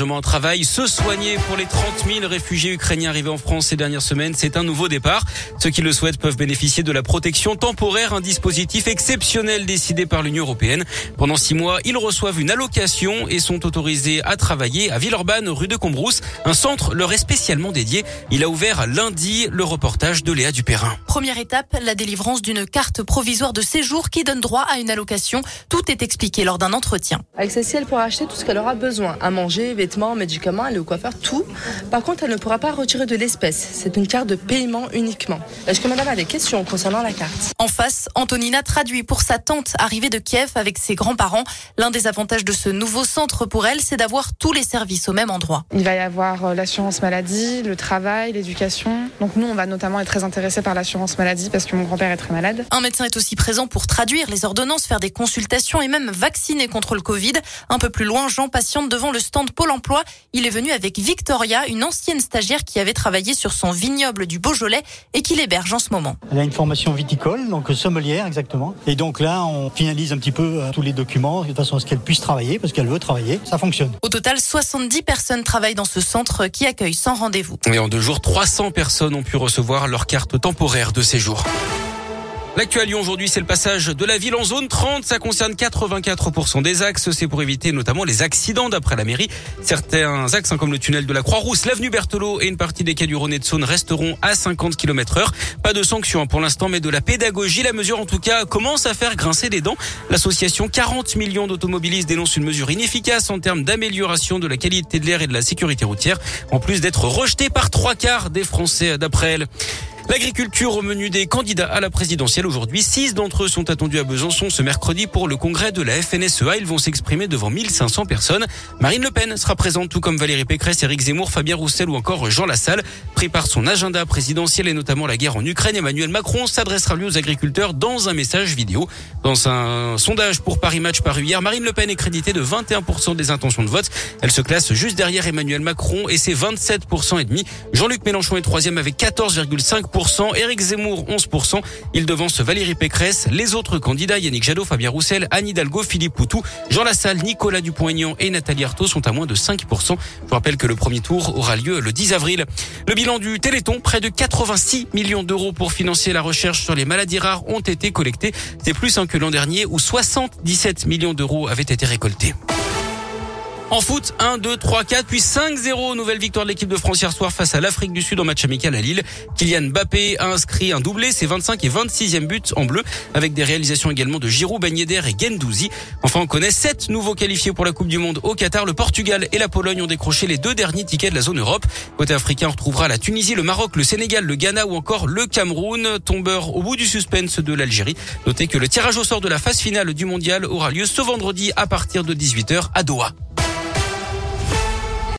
un travail. Se soigner pour les 30 000 réfugiés ukrainiens arrivés en France ces dernières semaines, c'est un nouveau départ. Ceux qui le souhaitent peuvent bénéficier de la protection temporaire, un dispositif exceptionnel décidé par l'Union européenne. Pendant six mois, ils reçoivent une allocation et sont autorisés à travailler à Villeurbanne, rue de Combrousse. Un centre leur est spécialement dédié. Il a ouvert lundi le reportage de Léa Dupérin. Première étape, la délivrance d'une carte provisoire de séjour qui donne droit à une allocation. Tout est expliqué lors d'un entretien. Avec celle-ci, elle pourra acheter tout ce qu'elle aura besoin. À manger, vêtements, médicaments, aller au coiffeur, tout. Par contre, elle ne pourra pas retirer de l'espèce. C'est une carte de paiement uniquement. Est-ce que madame a des questions concernant la carte? En face, Antonina traduit pour sa tante arrivée de Kiev avec ses grands-parents. L'un des avantages de ce nouveau centre pour elle, c'est d'avoir tous les services au même endroit. Il va y avoir euh, l'assurance maladie, le travail, l'éducation. Donc nous, on va notamment être très intéressés par l'assurance maladie parce que mon grand-père est très malade. Un médecin est aussi présent pour traduire les ordonnances, faire des consultations et même vacciner contre le Covid. Un peu plus loin, Jean patiente devant le stand Pôle emploi. Il est venu avec Victoria, une ancienne stagiaire qui avait travaillé sur son vignoble du Beaujolais et qui l'héberge en ce moment. Elle a une formation viticole, donc sommelière exactement. Et donc là, on finalise un petit peu euh, tous les documents de façon à ce qu'elle puisse travailler parce qu'elle veut travailler. Ça fonctionne. Au total, 70 personnes travaillent dans ce centre qui accueille sans rendez-vous. Et en deux jours, 300 personnes ont pu recevoir leur carte temporaire de séjour. L'actuel Lyon aujourd'hui, c'est le passage de la ville en zone 30. Ça concerne 84% des axes. C'est pour éviter notamment les accidents d'après la mairie. Certains axes, hein, comme le tunnel de la Croix-Rousse, l'avenue Berthelot et une partie des quais du Rhône de Saône resteront à 50 km heure. Pas de sanction hein, pour l'instant, mais de la pédagogie. La mesure, en tout cas, commence à faire grincer des dents. L'association 40 millions d'automobilistes dénonce une mesure inefficace en termes d'amélioration de la qualité de l'air et de la sécurité routière, en plus d'être rejetée par trois quarts des Français d'après elle. L'agriculture au menu des candidats à la présidentielle aujourd'hui. Six d'entre eux sont attendus à Besançon ce mercredi pour le congrès de la FNSEA. Ils vont s'exprimer devant 1500 personnes. Marine Le Pen sera présente tout comme Valérie Pécresse, Éric Zemmour, Fabien Roussel ou encore Jean Lassalle. Prépare son agenda présidentiel et notamment la guerre en Ukraine. Emmanuel Macron s'adressera lui aux agriculteurs dans un message vidéo. Dans un sondage pour Paris Match paru hier, Marine Le Pen est créditée de 21% des intentions de vote. Elle se classe juste derrière Emmanuel Macron et c'est 27% et demi. Jean-Luc Mélenchon est troisième avec 14,5%. Éric Zemmour 11%. Il devance Valérie Pécresse. Les autres candidats, Yannick Jadot, Fabien Roussel, Anne Hidalgo, Philippe Poutou, Jean Lassalle, Nicolas Dupont-Aignan et Nathalie Arthaud sont à moins de 5%. Je rappelle que le premier tour aura lieu le 10 avril. Le bilan du Téléthon, près de 86 millions d'euros pour financer la recherche sur les maladies rares ont été collectés. C'est plus que l'an dernier où 77 millions d'euros avaient été récoltés. En foot, 1, 2, 3, 4, puis 5-0. Nouvelle victoire de l'équipe de France hier soir face à l'Afrique du Sud en match amical à Lille. Kylian Mbappé a inscrit un doublé, ses 25 et 26e buts en bleu, avec des réalisations également de Giroud, Ben et Gendouzi. Enfin, on connaît 7 nouveaux qualifiés pour la Coupe du Monde au Qatar. Le Portugal et la Pologne ont décroché les deux derniers tickets de la zone Europe. Côté africain, on retrouvera la Tunisie, le Maroc, le Sénégal, le Ghana ou encore le Cameroun. Tombeur au bout du suspense de l'Algérie. Notez que le tirage au sort de la phase finale du mondial aura lieu ce vendredi à partir de 18h à Doha.